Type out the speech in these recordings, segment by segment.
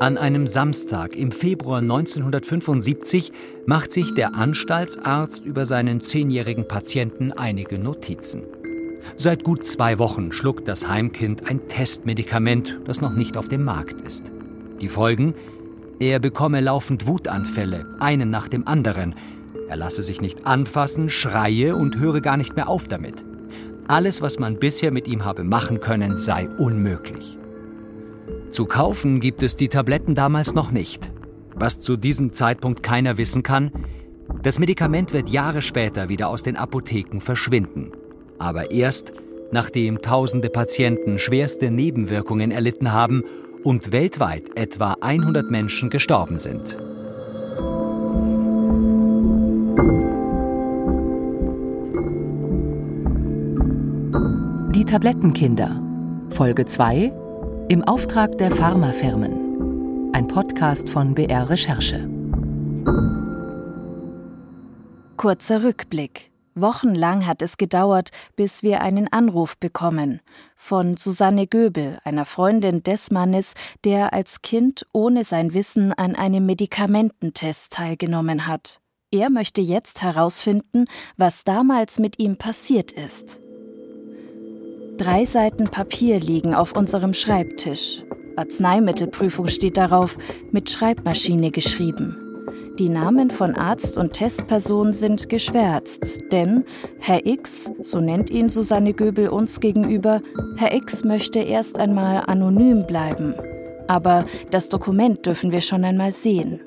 An einem Samstag im Februar 1975 macht sich der Anstaltsarzt über seinen zehnjährigen Patienten einige Notizen. Seit gut zwei Wochen schluckt das Heimkind ein Testmedikament, das noch nicht auf dem Markt ist. Die Folgen? Er bekomme laufend Wutanfälle, einen nach dem anderen. Er lasse sich nicht anfassen, schreie und höre gar nicht mehr auf damit. Alles, was man bisher mit ihm habe machen können, sei unmöglich. Zu kaufen gibt es die Tabletten damals noch nicht. Was zu diesem Zeitpunkt keiner wissen kann, das Medikament wird Jahre später wieder aus den Apotheken verschwinden. Aber erst, nachdem tausende Patienten schwerste Nebenwirkungen erlitten haben und weltweit etwa 100 Menschen gestorben sind. Tablettenkinder. Folge 2 im Auftrag der Pharmafirmen. Ein Podcast von BR Recherche. Kurzer Rückblick. Wochenlang hat es gedauert, bis wir einen Anruf bekommen. Von Susanne Göbel, einer Freundin des Mannes, der als Kind ohne sein Wissen an einem Medikamententest teilgenommen hat. Er möchte jetzt herausfinden, was damals mit ihm passiert ist. Drei Seiten Papier liegen auf unserem Schreibtisch. Arzneimittelprüfung steht darauf, mit Schreibmaschine geschrieben. Die Namen von Arzt und Testperson sind geschwärzt, denn Herr X, so nennt ihn Susanne Göbel uns gegenüber, Herr X möchte erst einmal anonym bleiben. Aber das Dokument dürfen wir schon einmal sehen.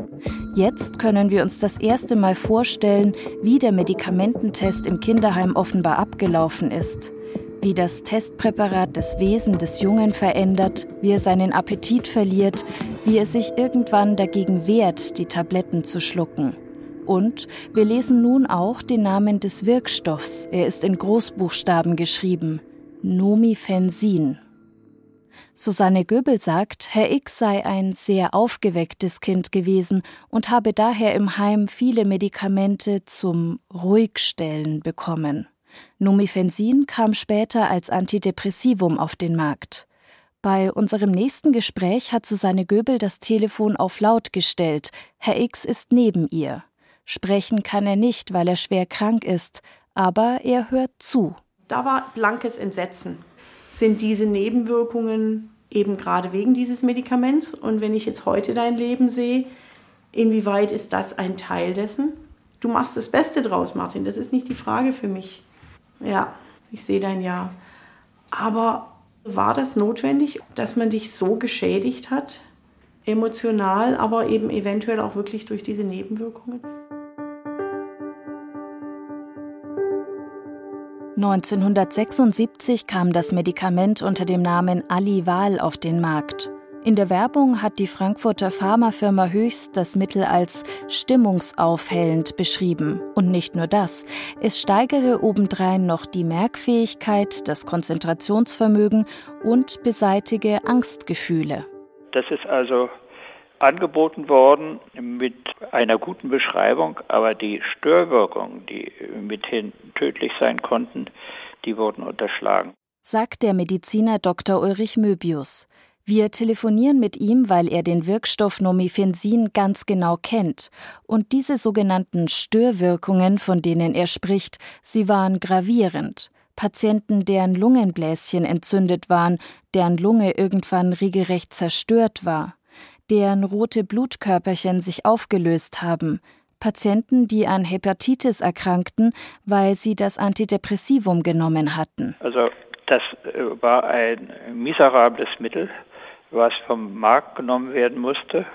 Jetzt können wir uns das erste Mal vorstellen, wie der Medikamententest im Kinderheim offenbar abgelaufen ist wie das Testpräparat das Wesen des Jungen verändert, wie er seinen Appetit verliert, wie er sich irgendwann dagegen wehrt, die Tabletten zu schlucken. Und wir lesen nun auch den Namen des Wirkstoffs. Er ist in Großbuchstaben geschrieben. Nomifensin. Susanne Göbel sagt, Herr X sei ein sehr aufgewecktes Kind gewesen und habe daher im Heim viele Medikamente zum Ruhigstellen bekommen. Nomifensin kam später als Antidepressivum auf den Markt. Bei unserem nächsten Gespräch hat Susanne Göbel das Telefon auf laut gestellt. Herr X ist neben ihr. Sprechen kann er nicht, weil er schwer krank ist, aber er hört zu. Da war blankes Entsetzen. Sind diese Nebenwirkungen eben gerade wegen dieses Medikaments? Und wenn ich jetzt heute dein Leben sehe, inwieweit ist das ein Teil dessen? Du machst das Beste draus, Martin. Das ist nicht die Frage für mich. Ja, ich sehe dein Ja. Aber war das notwendig, dass man dich so geschädigt hat? Emotional, aber eben eventuell auch wirklich durch diese Nebenwirkungen? 1976 kam das Medikament unter dem Namen Alival auf den Markt. In der Werbung hat die Frankfurter Pharmafirma Höchst das Mittel als stimmungsaufhellend beschrieben. Und nicht nur das, es steigere obendrein noch die Merkfähigkeit, das Konzentrationsvermögen und beseitige Angstgefühle. Das ist also angeboten worden mit einer guten Beschreibung, aber die Störwirkungen, die mithin tödlich sein konnten, die wurden unterschlagen. Sagt der Mediziner Dr. Ulrich Möbius. Wir telefonieren mit ihm, weil er den Wirkstoff Nomifensin ganz genau kennt. Und diese sogenannten Störwirkungen, von denen er spricht, sie waren gravierend. Patienten, deren Lungenbläschen entzündet waren, deren Lunge irgendwann regelrecht zerstört war, deren rote Blutkörperchen sich aufgelöst haben, Patienten, die an Hepatitis erkrankten, weil sie das Antidepressivum genommen hatten. Also das äh, war ein miserables Mittel was vom Markt genommen werden musste,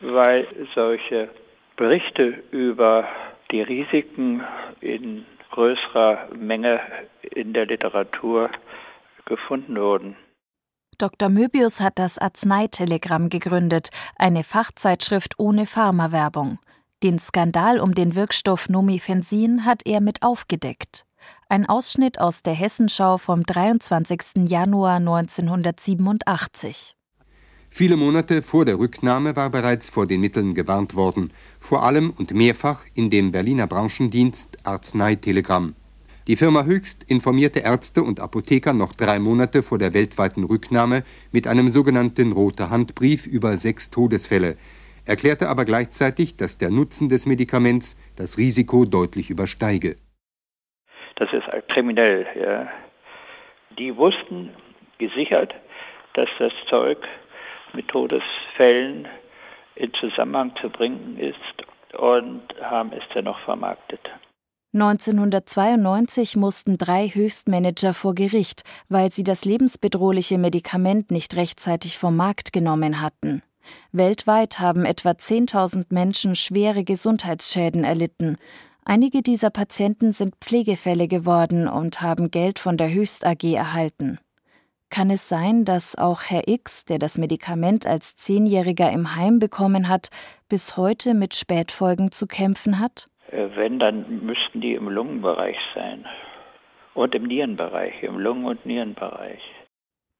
weil solche Berichte über die Risiken in größerer Menge in der Literatur gefunden wurden. Dr. Möbius hat das Arzneitelegramm gegründet, eine Fachzeitschrift ohne Pharmawerbung. Den Skandal um den Wirkstoff Nomifensin hat er mit aufgedeckt. Ein Ausschnitt aus der Hessenschau vom 23. Januar 1987. Viele Monate vor der Rücknahme war bereits vor den Mitteln gewarnt worden, vor allem und mehrfach in dem Berliner Branchendienst Arzneitelegramm. Die Firma Höchst informierte Ärzte und Apotheker noch drei Monate vor der weltweiten Rücknahme mit einem sogenannten Rote Handbrief über sechs Todesfälle, erklärte aber gleichzeitig, dass der Nutzen des Medikaments das Risiko deutlich übersteige. Das ist kriminell. Ja. Die wussten gesichert, dass das Zeug mit Todesfällen in Zusammenhang zu bringen ist und haben es dennoch vermarktet. 1992 mussten drei Höchstmanager vor Gericht, weil sie das lebensbedrohliche Medikament nicht rechtzeitig vom Markt genommen hatten. Weltweit haben etwa 10.000 Menschen schwere Gesundheitsschäden erlitten. Einige dieser Patienten sind Pflegefälle geworden und haben Geld von der Höchst AG erhalten. Kann es sein, dass auch Herr X, der das Medikament als Zehnjähriger im Heim bekommen hat, bis heute mit Spätfolgen zu kämpfen hat? Äh, wenn, dann müssten die im Lungenbereich sein. Und im Nierenbereich, im Lungen- und Nierenbereich.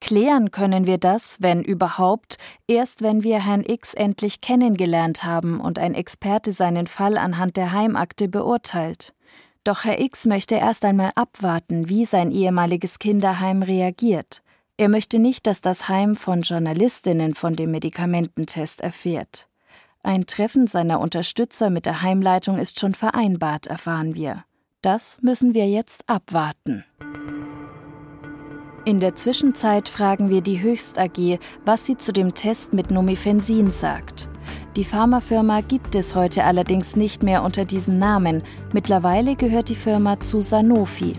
Klären können wir das, wenn überhaupt, erst wenn wir Herrn X endlich kennengelernt haben und ein Experte seinen Fall anhand der Heimakte beurteilt. Doch Herr X möchte erst einmal abwarten, wie sein ehemaliges Kinderheim reagiert. Er möchte nicht, dass das Heim von Journalistinnen von dem Medikamententest erfährt. Ein Treffen seiner Unterstützer mit der Heimleitung ist schon vereinbart, erfahren wir. Das müssen wir jetzt abwarten. In der Zwischenzeit fragen wir die Höchst AG, was sie zu dem Test mit Nomifensin sagt. Die Pharmafirma gibt es heute allerdings nicht mehr unter diesem Namen. Mittlerweile gehört die Firma zu Sanofi.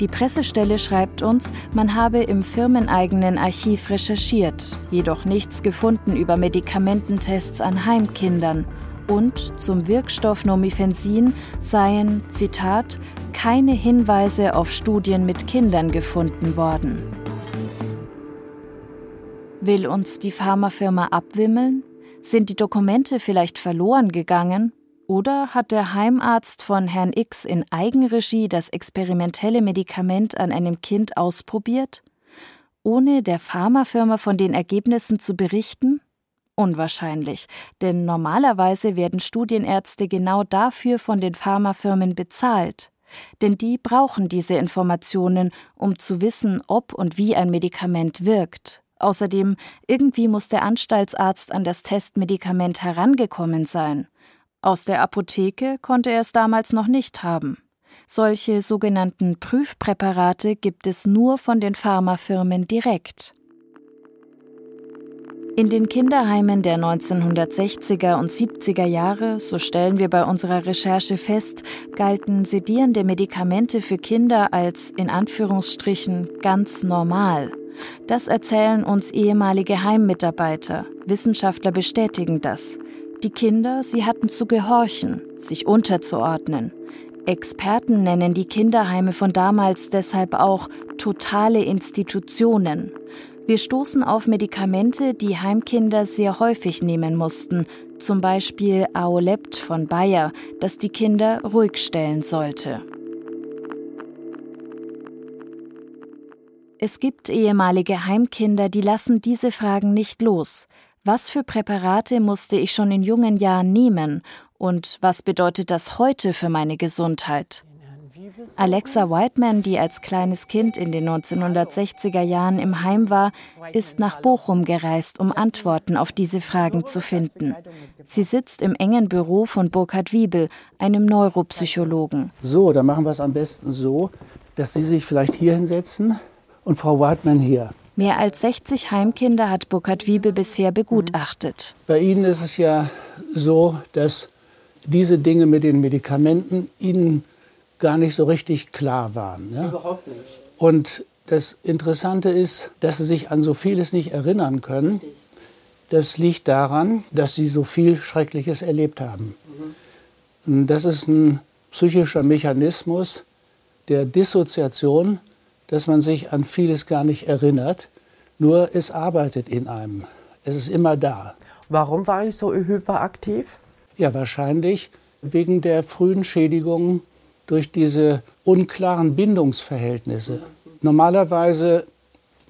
Die Pressestelle schreibt uns, man habe im firmeneigenen Archiv recherchiert, jedoch nichts gefunden über Medikamententests an Heimkindern. Und zum Wirkstoff Nomifensin seien, Zitat, keine Hinweise auf Studien mit Kindern gefunden worden. Will uns die Pharmafirma abwimmeln? Sind die Dokumente vielleicht verloren gegangen? Oder hat der Heimarzt von Herrn X in Eigenregie das experimentelle Medikament an einem Kind ausprobiert? Ohne der Pharmafirma von den Ergebnissen zu berichten? Unwahrscheinlich, denn normalerweise werden Studienärzte genau dafür von den Pharmafirmen bezahlt. Denn die brauchen diese Informationen, um zu wissen, ob und wie ein Medikament wirkt. Außerdem, irgendwie muss der Anstaltsarzt an das Testmedikament herangekommen sein. Aus der Apotheke konnte er es damals noch nicht haben. Solche sogenannten Prüfpräparate gibt es nur von den Pharmafirmen direkt. In den Kinderheimen der 1960er und 70er Jahre, so stellen wir bei unserer Recherche fest, galten sedierende Medikamente für Kinder als in Anführungsstrichen ganz normal. Das erzählen uns ehemalige Heimmitarbeiter. Wissenschaftler bestätigen das. Die Kinder, sie hatten zu gehorchen, sich unterzuordnen. Experten nennen die Kinderheime von damals deshalb auch totale Institutionen. Wir stoßen auf Medikamente, die Heimkinder sehr häufig nehmen mussten, zum Beispiel Aolept von Bayer, das die Kinder ruhig stellen sollte. Es gibt ehemalige Heimkinder, die lassen diese Fragen nicht los. Was für Präparate musste ich schon in jungen Jahren nehmen und was bedeutet das heute für meine Gesundheit? Alexa Whiteman, die als kleines Kind in den 1960er Jahren im Heim war, ist nach Bochum gereist, um Antworten auf diese Fragen zu finden. Sie sitzt im engen Büro von Burkhard Wiebel, einem Neuropsychologen. So, dann machen wir es am besten so, dass Sie sich vielleicht hier hinsetzen und Frau Whiteman hier. Mehr als 60 Heimkinder hat Burkhard Wiebel bisher begutachtet. Bei Ihnen ist es ja so, dass diese Dinge mit den Medikamenten Ihnen gar nicht so richtig klar waren. Ja? Überhaupt nicht. Und das Interessante ist, dass sie sich an so vieles nicht erinnern können. Das liegt daran, dass sie so viel Schreckliches erlebt haben. Mhm. Das ist ein psychischer Mechanismus der Dissoziation, dass man sich an vieles gar nicht erinnert. Nur es arbeitet in einem. Es ist immer da. Warum war ich so hyperaktiv? Ja, wahrscheinlich wegen der frühen Schädigung durch diese unklaren Bindungsverhältnisse. Normalerweise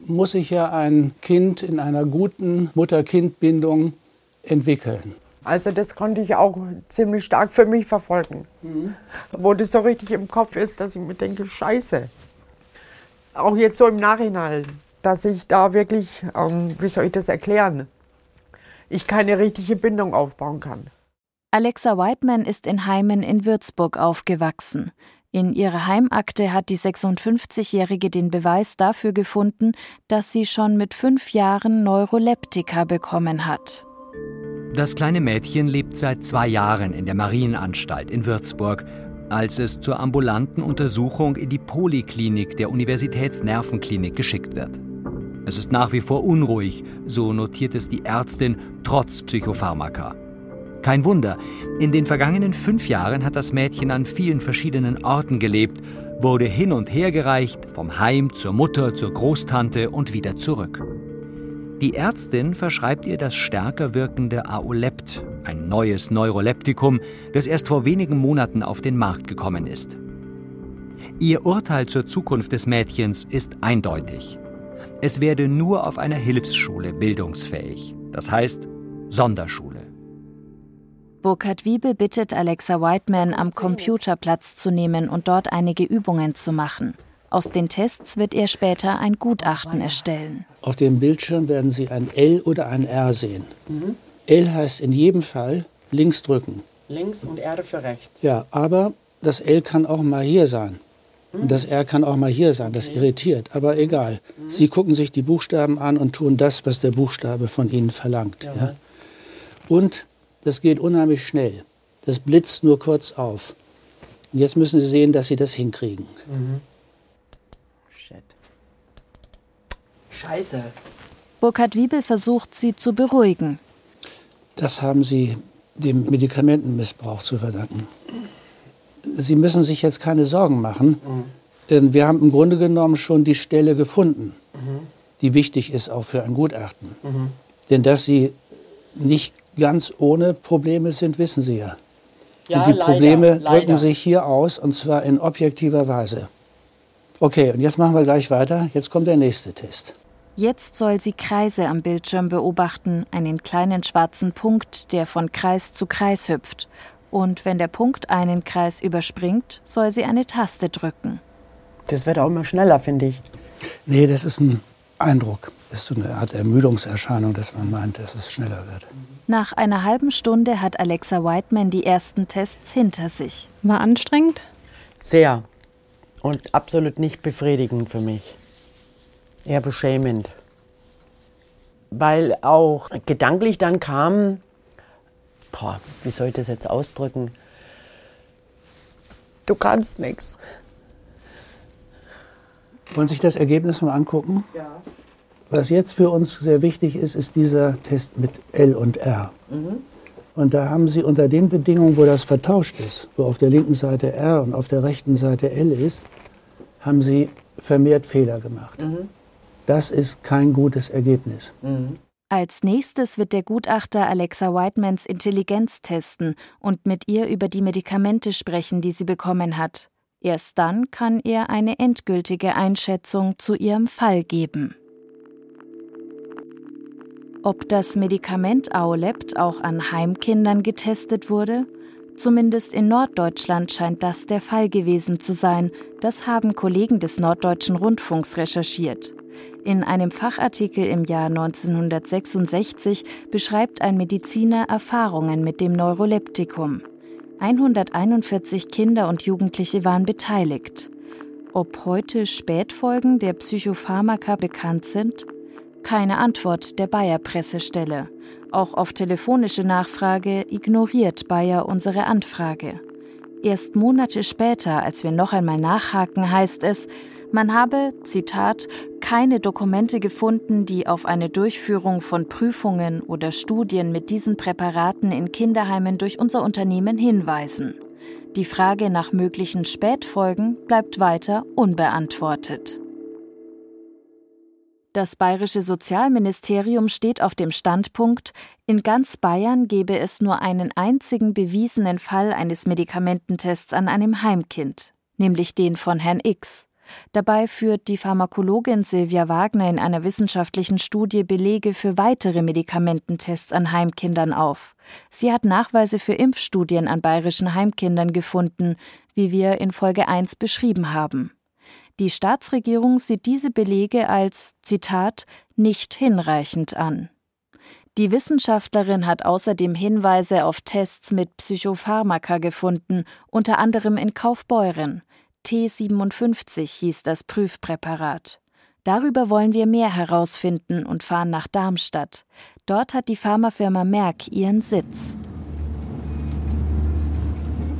muss sich ja ein Kind in einer guten Mutter-Kind-Bindung entwickeln. Also das konnte ich auch ziemlich stark für mich verfolgen. Mhm. Wo das so richtig im Kopf ist, dass ich mir denke, scheiße. Auch jetzt so im Nachhinein, dass ich da wirklich, ähm, wie soll ich das erklären, ich keine richtige Bindung aufbauen kann. Alexa Whiteman ist in Heimen in Würzburg aufgewachsen. In ihrer Heimakte hat die 56-Jährige den Beweis dafür gefunden, dass sie schon mit fünf Jahren Neuroleptika bekommen hat. Das kleine Mädchen lebt seit zwei Jahren in der Marienanstalt in Würzburg, als es zur ambulanten Untersuchung in die Poliklinik der Universitätsnervenklinik geschickt wird. Es ist nach wie vor unruhig, so notiert es die Ärztin, trotz Psychopharmaka. Kein Wunder, in den vergangenen fünf Jahren hat das Mädchen an vielen verschiedenen Orten gelebt, wurde hin und her gereicht, vom Heim zur Mutter, zur Großtante und wieder zurück. Die Ärztin verschreibt ihr das stärker wirkende Aolept, ein neues Neuroleptikum, das erst vor wenigen Monaten auf den Markt gekommen ist. Ihr Urteil zur Zukunft des Mädchens ist eindeutig. Es werde nur auf einer Hilfsschule bildungsfähig, das heißt Sonderschule. Burkhard Wiebe bittet Alexa Whiteman, am Computer Platz zu nehmen und dort einige Übungen zu machen. Aus den Tests wird er später ein Gutachten erstellen. Auf dem Bildschirm werden Sie ein L oder ein R sehen. Mhm. L heißt in jedem Fall links drücken. Links und R für rechts. Ja, aber das L kann auch mal hier sein. Und das R kann auch mal hier sein. Das irritiert, aber egal. Mhm. Sie gucken sich die Buchstaben an und tun das, was der Buchstabe von Ihnen verlangt. Ja. Und das geht unheimlich schnell. Das blitzt nur kurz auf. Und jetzt müssen Sie sehen, dass Sie das hinkriegen. Mhm. Shit. Scheiße. Burkhard Wiebel versucht, sie zu beruhigen. Das haben Sie dem Medikamentenmissbrauch zu verdanken. Sie müssen sich jetzt keine Sorgen machen. Mhm. Wir haben im Grunde genommen schon die Stelle gefunden, mhm. die wichtig ist auch für ein Gutachten. Mhm. Denn dass Sie nicht ganz ohne Probleme sind, wissen Sie ja. ja und die Probleme leider, drücken sich hier aus, und zwar in objektiver Weise. Okay, und jetzt machen wir gleich weiter. Jetzt kommt der nächste Test. Jetzt soll sie Kreise am Bildschirm beobachten, einen kleinen schwarzen Punkt, der von Kreis zu Kreis hüpft. Und wenn der Punkt einen Kreis überspringt, soll sie eine Taste drücken. Das wird auch immer schneller, finde ich. Nee, das ist ein Eindruck. Das ist so eine Art Ermüdungserscheinung, dass man meint, dass es schneller wird. Nach einer halben Stunde hat Alexa Whiteman die ersten Tests hinter sich. War anstrengend? Sehr. Und absolut nicht befriedigend für mich. Eher beschämend. Weil auch gedanklich dann kam, boah, wie soll ich das jetzt ausdrücken? Du kannst nichts. Wollen Sie sich das Ergebnis mal angucken? Ja. Was jetzt für uns sehr wichtig ist, ist dieser Test mit L und R. Mhm. Und da haben Sie unter den Bedingungen, wo das vertauscht ist, wo auf der linken Seite R und auf der rechten Seite L ist, haben Sie vermehrt Fehler gemacht. Mhm. Das ist kein gutes Ergebnis. Mhm. Als nächstes wird der Gutachter Alexa Whitemans Intelligenz testen und mit ihr über die Medikamente sprechen, die sie bekommen hat. Erst dann kann er eine endgültige Einschätzung zu ihrem Fall geben. Ob das Medikament Aolept auch an Heimkindern getestet wurde? Zumindest in Norddeutschland scheint das der Fall gewesen zu sein. Das haben Kollegen des Norddeutschen Rundfunks recherchiert. In einem Fachartikel im Jahr 1966 beschreibt ein Mediziner Erfahrungen mit dem Neuroleptikum. 141 Kinder und Jugendliche waren beteiligt. Ob heute Spätfolgen der Psychopharmaka bekannt sind? Keine Antwort der Bayer Pressestelle. Auch auf telefonische Nachfrage ignoriert Bayer unsere Anfrage. Erst Monate später, als wir noch einmal nachhaken, heißt es, man habe, Zitat, keine Dokumente gefunden, die auf eine Durchführung von Prüfungen oder Studien mit diesen Präparaten in Kinderheimen durch unser Unternehmen hinweisen. Die Frage nach möglichen Spätfolgen bleibt weiter unbeantwortet. Das bayerische Sozialministerium steht auf dem Standpunkt, in ganz Bayern gebe es nur einen einzigen bewiesenen Fall eines Medikamententests an einem Heimkind, nämlich den von Herrn X. Dabei führt die Pharmakologin Silvia Wagner in einer wissenschaftlichen Studie Belege für weitere Medikamententests an Heimkindern auf. Sie hat Nachweise für Impfstudien an bayerischen Heimkindern gefunden, wie wir in Folge 1 beschrieben haben. Die Staatsregierung sieht diese Belege als, Zitat, nicht hinreichend an. Die Wissenschaftlerin hat außerdem Hinweise auf Tests mit Psychopharmaka gefunden, unter anderem in Kaufbeuren. T57 hieß das Prüfpräparat. Darüber wollen wir mehr herausfinden und fahren nach Darmstadt. Dort hat die Pharmafirma Merck ihren Sitz.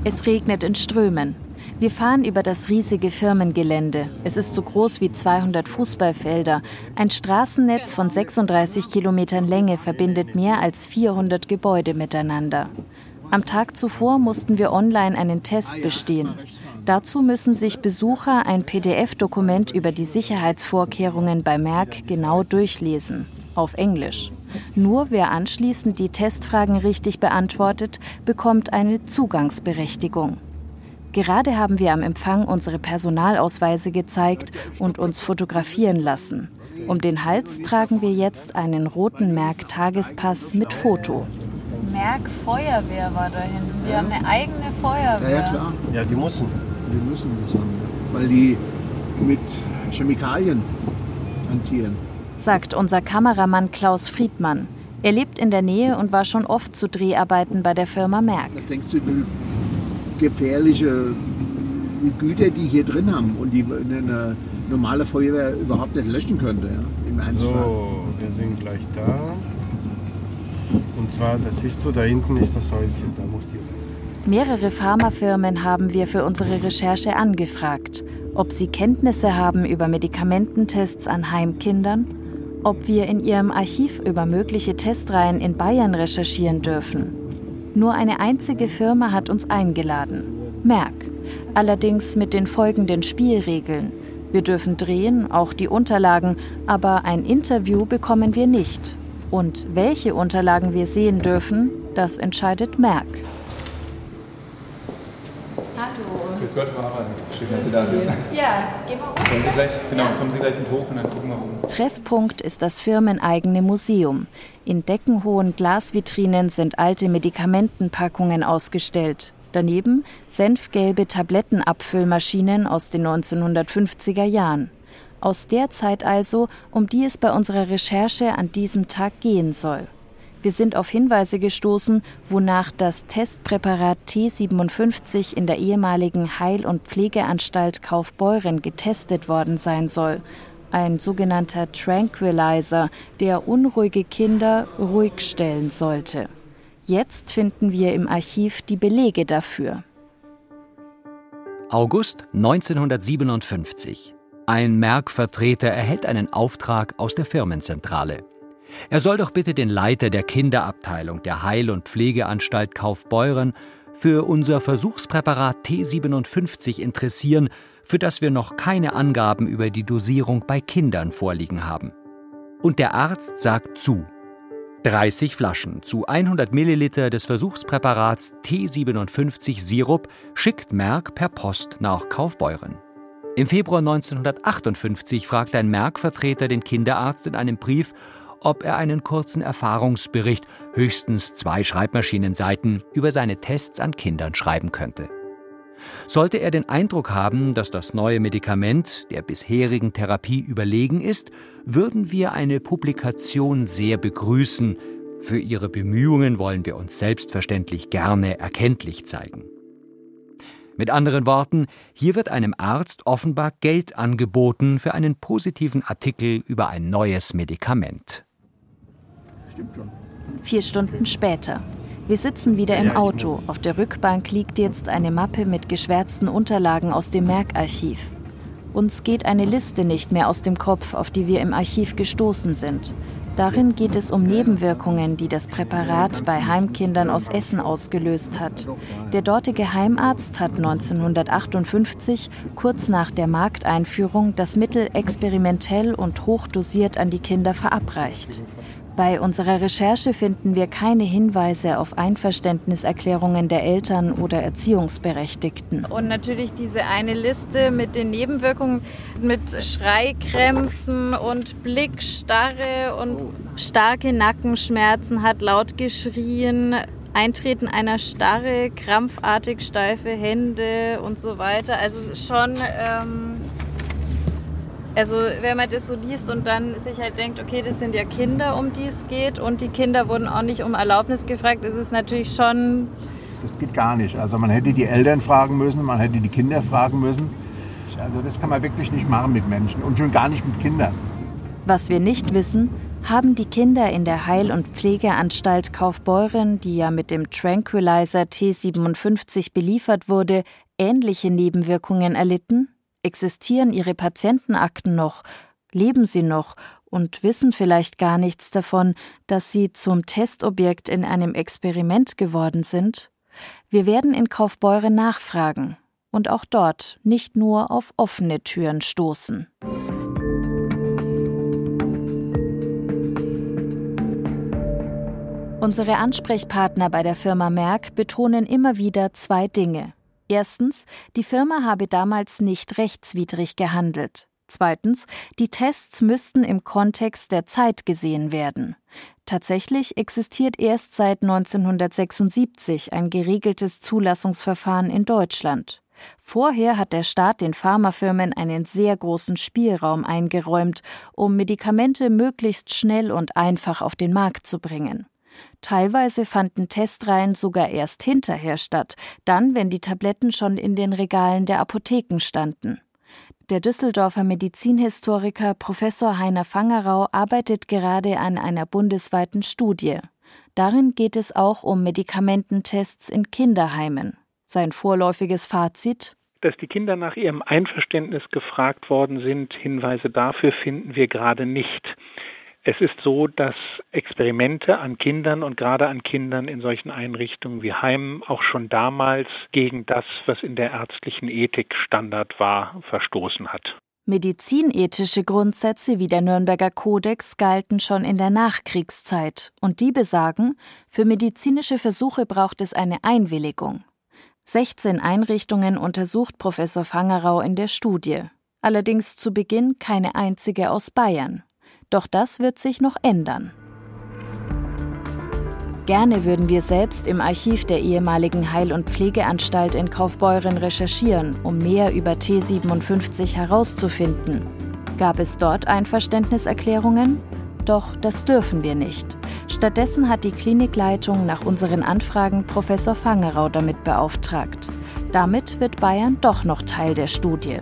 Es regnet in Strömen. Wir fahren über das riesige Firmengelände. Es ist so groß wie 200 Fußballfelder. Ein Straßennetz von 36 Kilometern Länge verbindet mehr als 400 Gebäude miteinander. Am Tag zuvor mussten wir online einen Test bestehen. Dazu müssen sich Besucher ein PDF-Dokument über die Sicherheitsvorkehrungen bei Merck genau durchlesen, auf Englisch. Nur wer anschließend die Testfragen richtig beantwortet, bekommt eine Zugangsberechtigung. Gerade haben wir am Empfang unsere Personalausweise gezeigt und uns fotografieren lassen. Um den Hals tragen wir jetzt einen roten Merck-Tagespass mit Foto. Merck Feuerwehr war da hinten. Die haben eine eigene Feuerwehr. Ja, ja klar. Ja, die müssen. Die müssen das haben, weil die mit Chemikalien hantieren. Sagt unser Kameramann Klaus Friedmann. Er lebt in der Nähe und war schon oft zu Dreharbeiten bei der Firma Merck. Was denkst du, wie gefährliche Güter die hier drin haben und die eine normale Feuerwehr überhaupt nicht löschen könnte ja, im Ernstfall? So, wir sind gleich da. Und zwar, das siehst du, da hinten ist das Häuschen, da muss die rein. Mehrere Pharmafirmen haben wir für unsere Recherche angefragt, ob sie Kenntnisse haben über Medikamententests an Heimkindern, ob wir in ihrem Archiv über mögliche Testreihen in Bayern recherchieren dürfen. Nur eine einzige Firma hat uns eingeladen, Merck, allerdings mit den folgenden Spielregeln. Wir dürfen drehen, auch die Unterlagen, aber ein Interview bekommen wir nicht. Und welche Unterlagen wir sehen dürfen, das entscheidet Merck. Hallo. Grüß Gott, Harald. Schön, dass Sie da sind. Ja, gehen wir hoch. Kommen Sie gleich, genau, kommen Sie gleich mit hoch und dann gucken wir rum. Treffpunkt ist das firmeneigene Museum. In deckenhohen Glasvitrinen sind alte Medikamentenpackungen ausgestellt. Daneben senfgelbe Tablettenabfüllmaschinen aus den 1950er Jahren. Aus der Zeit also, um die es bei unserer Recherche an diesem Tag gehen soll. Wir sind auf Hinweise gestoßen, wonach das Testpräparat T57 in der ehemaligen Heil- und Pflegeanstalt Kaufbeuren getestet worden sein soll. Ein sogenannter Tranquilizer, der unruhige Kinder ruhig stellen sollte. Jetzt finden wir im Archiv die Belege dafür. August 1957. Ein Merck-Vertreter erhält einen Auftrag aus der Firmenzentrale. Er soll doch bitte den Leiter der Kinderabteilung der Heil- und Pflegeanstalt Kaufbeuren für unser Versuchspräparat T57 interessieren, für das wir noch keine Angaben über die Dosierung bei Kindern vorliegen haben. Und der Arzt sagt zu. 30 Flaschen zu 100 Milliliter des Versuchspräparats T57 Sirup schickt Merck per Post nach Kaufbeuren. Im Februar 1958 fragt ein Merck-Vertreter den Kinderarzt in einem Brief, ob er einen kurzen Erfahrungsbericht, höchstens zwei Schreibmaschinenseiten, über seine Tests an Kindern schreiben könnte. Sollte er den Eindruck haben, dass das neue Medikament der bisherigen Therapie überlegen ist, würden wir eine Publikation sehr begrüßen. Für ihre Bemühungen wollen wir uns selbstverständlich gerne erkenntlich zeigen. Mit anderen Worten, hier wird einem Arzt offenbar Geld angeboten für einen positiven Artikel über ein neues Medikament. Stimmt schon. Vier Stunden später. Wir sitzen wieder im Auto. Auf der Rückbank liegt jetzt eine Mappe mit geschwärzten Unterlagen aus dem Merck-Archiv. Uns geht eine Liste nicht mehr aus dem Kopf, auf die wir im Archiv gestoßen sind. Darin geht es um Nebenwirkungen, die das Präparat bei Heimkindern aus Essen ausgelöst hat. Der dortige Heimarzt hat 1958, kurz nach der Markteinführung, das Mittel experimentell und hochdosiert an die Kinder verabreicht. Bei unserer Recherche finden wir keine Hinweise auf Einverständniserklärungen der Eltern oder Erziehungsberechtigten. Und natürlich diese eine Liste mit den Nebenwirkungen, mit Schreikrämpfen und Blickstarre und starke Nackenschmerzen, hat laut geschrien, Eintreten einer Starre, krampfartig steife Hände und so weiter. Also schon ähm, also wenn man das so liest und dann sich halt denkt, okay, das sind ja Kinder, um die es geht und die Kinder wurden auch nicht um Erlaubnis gefragt, ist es natürlich schon... Das geht gar nicht. Also man hätte die Eltern fragen müssen, man hätte die Kinder fragen müssen. Also das kann man wirklich nicht machen mit Menschen und schon gar nicht mit Kindern. Was wir nicht wissen, haben die Kinder in der Heil- und Pflegeanstalt Kaufbeuren, die ja mit dem Tranquilizer T57 beliefert wurde, ähnliche Nebenwirkungen erlitten? Existieren ihre Patientenakten noch? Leben sie noch? Und wissen vielleicht gar nichts davon, dass sie zum Testobjekt in einem Experiment geworden sind? Wir werden in Kaufbeuren nachfragen und auch dort nicht nur auf offene Türen stoßen. Unsere Ansprechpartner bei der Firma Merck betonen immer wieder zwei Dinge. Erstens, die Firma habe damals nicht rechtswidrig gehandelt. Zweitens, die Tests müssten im Kontext der Zeit gesehen werden. Tatsächlich existiert erst seit 1976 ein geregeltes Zulassungsverfahren in Deutschland. Vorher hat der Staat den Pharmafirmen einen sehr großen Spielraum eingeräumt, um Medikamente möglichst schnell und einfach auf den Markt zu bringen. Teilweise fanden Testreihen sogar erst hinterher statt, dann, wenn die Tabletten schon in den Regalen der Apotheken standen. Der Düsseldorfer Medizinhistoriker Professor Heiner Fangerau arbeitet gerade an einer bundesweiten Studie. Darin geht es auch um Medikamententests in Kinderheimen. Sein vorläufiges Fazit dass die Kinder nach ihrem Einverständnis gefragt worden sind, Hinweise dafür finden wir gerade nicht. Es ist so, dass Experimente an Kindern und gerade an Kindern in solchen Einrichtungen wie Heimen auch schon damals gegen das, was in der ärztlichen Ethik Standard war, verstoßen hat. Medizinethische Grundsätze wie der Nürnberger Kodex galten schon in der Nachkriegszeit und die besagen, für medizinische Versuche braucht es eine Einwilligung. 16 Einrichtungen untersucht Professor Fangerau in der Studie, allerdings zu Beginn keine einzige aus Bayern. Doch das wird sich noch ändern. Gerne würden wir selbst im Archiv der ehemaligen Heil- und Pflegeanstalt in Kaufbeuren recherchieren, um mehr über T57 herauszufinden. Gab es dort Einverständniserklärungen? Doch das dürfen wir nicht. Stattdessen hat die Klinikleitung nach unseren Anfragen Professor Fangerau damit beauftragt. Damit wird Bayern doch noch Teil der Studie.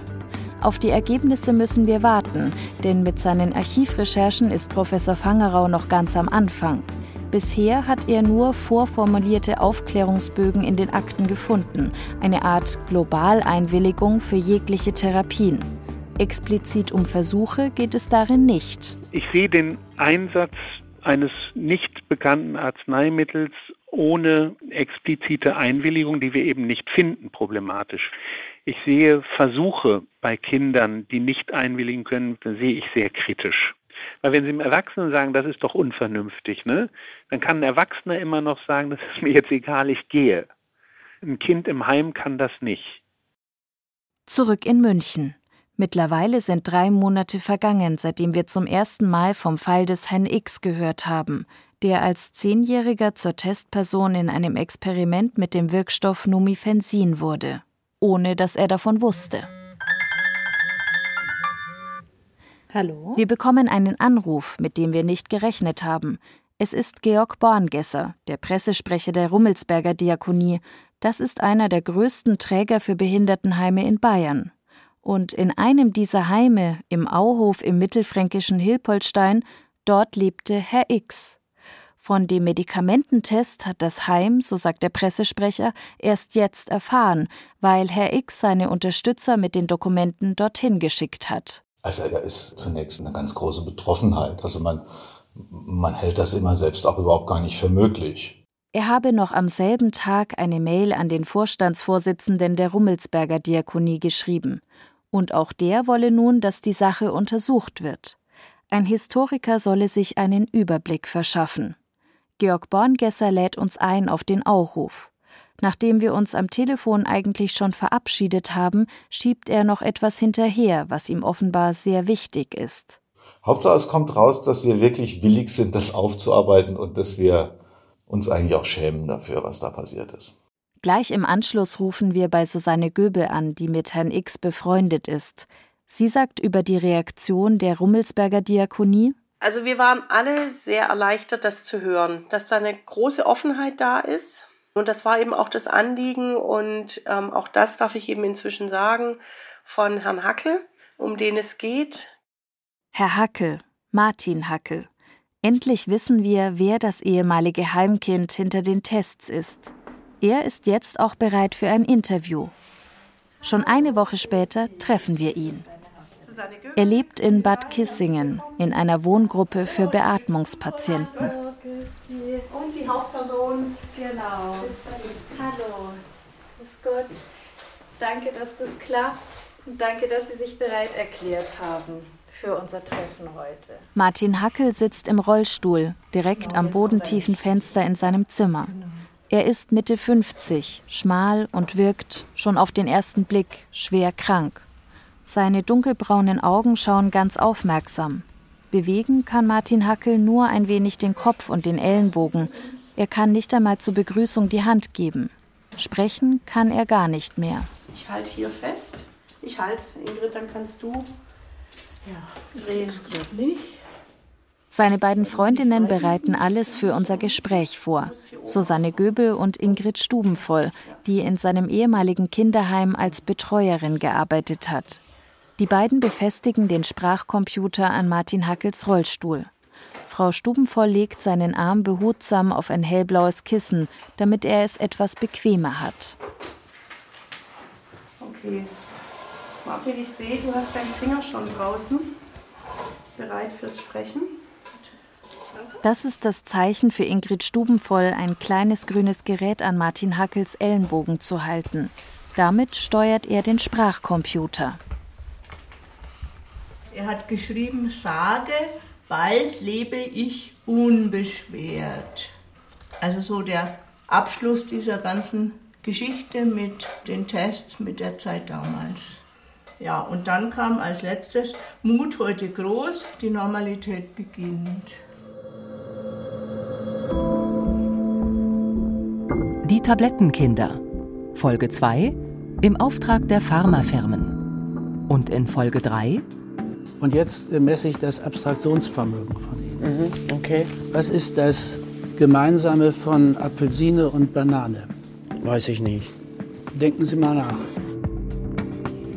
Auf die Ergebnisse müssen wir warten, denn mit seinen Archivrecherchen ist Professor Fangerau noch ganz am Anfang. Bisher hat er nur vorformulierte Aufklärungsbögen in den Akten gefunden, eine Art Globaleinwilligung für jegliche Therapien. Explizit um Versuche geht es darin nicht. Ich sehe den Einsatz eines nicht bekannten Arzneimittels ohne explizite Einwilligung, die wir eben nicht finden, problematisch. Ich sehe Versuche bei Kindern, die nicht einwilligen können, sehe ich sehr kritisch. Weil wenn Sie einem Erwachsenen sagen, das ist doch unvernünftig, ne, dann kann ein Erwachsener immer noch sagen, das ist mir jetzt egal, ich gehe. Ein Kind im Heim kann das nicht. Zurück in München. Mittlerweile sind drei Monate vergangen, seitdem wir zum ersten Mal vom Fall des Herrn X gehört haben, der als Zehnjähriger zur Testperson in einem Experiment mit dem Wirkstoff Numifensin wurde ohne dass er davon wusste. Hallo? Wir bekommen einen Anruf, mit dem wir nicht gerechnet haben. Es ist Georg Borngesser, der Pressesprecher der Rummelsberger Diakonie. Das ist einer der größten Träger für Behindertenheime in Bayern. Und in einem dieser Heime, im Auhof im mittelfränkischen Hilpoltstein, dort lebte Herr X. Von dem Medikamententest hat das Heim, so sagt der Pressesprecher, erst jetzt erfahren, weil Herr X seine Unterstützer mit den Dokumenten dorthin geschickt hat. Also da ist zunächst eine ganz große Betroffenheit. Also man, man hält das immer selbst auch überhaupt gar nicht für möglich. Er habe noch am selben Tag eine Mail an den Vorstandsvorsitzenden der Rummelsberger Diakonie geschrieben. Und auch der wolle nun, dass die Sache untersucht wird. Ein Historiker solle sich einen Überblick verschaffen. Georg Borngesser lädt uns ein auf den Auhof. Nachdem wir uns am Telefon eigentlich schon verabschiedet haben, schiebt er noch etwas hinterher, was ihm offenbar sehr wichtig ist. Hauptsache, es kommt raus, dass wir wirklich willig sind, das aufzuarbeiten und dass wir uns eigentlich auch schämen dafür, was da passiert ist. Gleich im Anschluss rufen wir bei Susanne Göbel an, die mit Herrn X befreundet ist. Sie sagt über die Reaktion der Rummelsberger Diakonie. Also wir waren alle sehr erleichtert, das zu hören, dass da eine große Offenheit da ist und das war eben auch das Anliegen und ähm, auch das darf ich eben inzwischen sagen von Herrn Hackel, um den es geht. Herr Hackel, Martin Hackel. Endlich wissen wir, wer das ehemalige Heimkind hinter den Tests ist. Er ist jetzt auch bereit für ein Interview. Schon eine Woche später treffen wir ihn. Er lebt in Bad Kissingen in einer Wohngruppe für Beatmungspatienten. Und die Hauptperson. Genau. Hallo. Ist gut. Danke, dass das klappt. Und danke, dass Sie sich bereit erklärt haben für unser Treffen heute. Martin Hackel sitzt im Rollstuhl, direkt am bodentiefen Fenster in seinem Zimmer. Er ist Mitte 50, schmal und wirkt, schon auf den ersten Blick, schwer krank. Seine dunkelbraunen Augen schauen ganz aufmerksam. Bewegen kann Martin Hackel nur ein wenig den Kopf und den Ellenbogen. Er kann nicht einmal zur Begrüßung die Hand geben. Sprechen kann er gar nicht mehr. Ich halte hier fest. Ich halte Ingrid, dann kannst du ja, drehen. Nicht. Seine beiden Freundinnen bereiten alles für unser Gespräch vor. Susanne Göbel und Ingrid Stubenvoll, die in seinem ehemaligen Kinderheim als Betreuerin gearbeitet hat. Die beiden befestigen den Sprachcomputer an Martin Hackels Rollstuhl. Frau Stubenvoll legt seinen Arm behutsam auf ein hellblaues Kissen, damit er es etwas bequemer hat. Okay. Martin, ich sehe, du hast deinen Finger schon draußen. Bereit fürs Sprechen? Das ist das Zeichen für Ingrid Stubenvoll, ein kleines grünes Gerät an Martin Hackels Ellenbogen zu halten. Damit steuert er den Sprachcomputer. Er hat geschrieben, sage, bald lebe ich unbeschwert. Also so der Abschluss dieser ganzen Geschichte mit den Tests, mit der Zeit damals. Ja, und dann kam als letztes Mut heute groß, die Normalität beginnt. Die Tablettenkinder. Folge 2 im Auftrag der Pharmafirmen. Und in Folge 3 und jetzt messe ich das Abstraktionsvermögen von Ihnen. Mhm, okay. Was ist das Gemeinsame von Apfelsine und Banane? Weiß ich nicht. Denken Sie mal nach.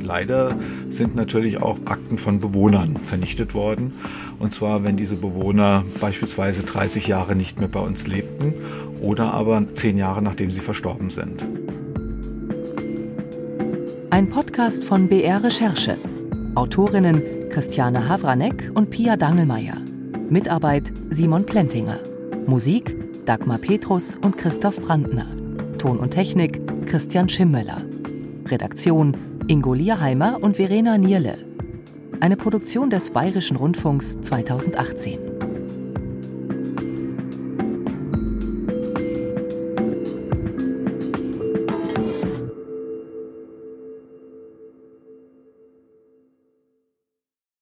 Leider sind natürlich auch Akten von Bewohnern vernichtet worden. Und zwar, wenn diese Bewohner beispielsweise 30 Jahre nicht mehr bei uns lebten oder aber 10 Jahre nachdem sie verstorben sind. Ein Podcast von BR Recherche. Autorinnen Christiane Havranek und Pia Dangelmeier. Mitarbeit Simon Plentinger. Musik Dagmar Petrus und Christoph Brandner. Ton und Technik Christian Schimmöller. Redaktion Ingo Lierheimer und Verena Nierle. Eine Produktion des Bayerischen Rundfunks 2018.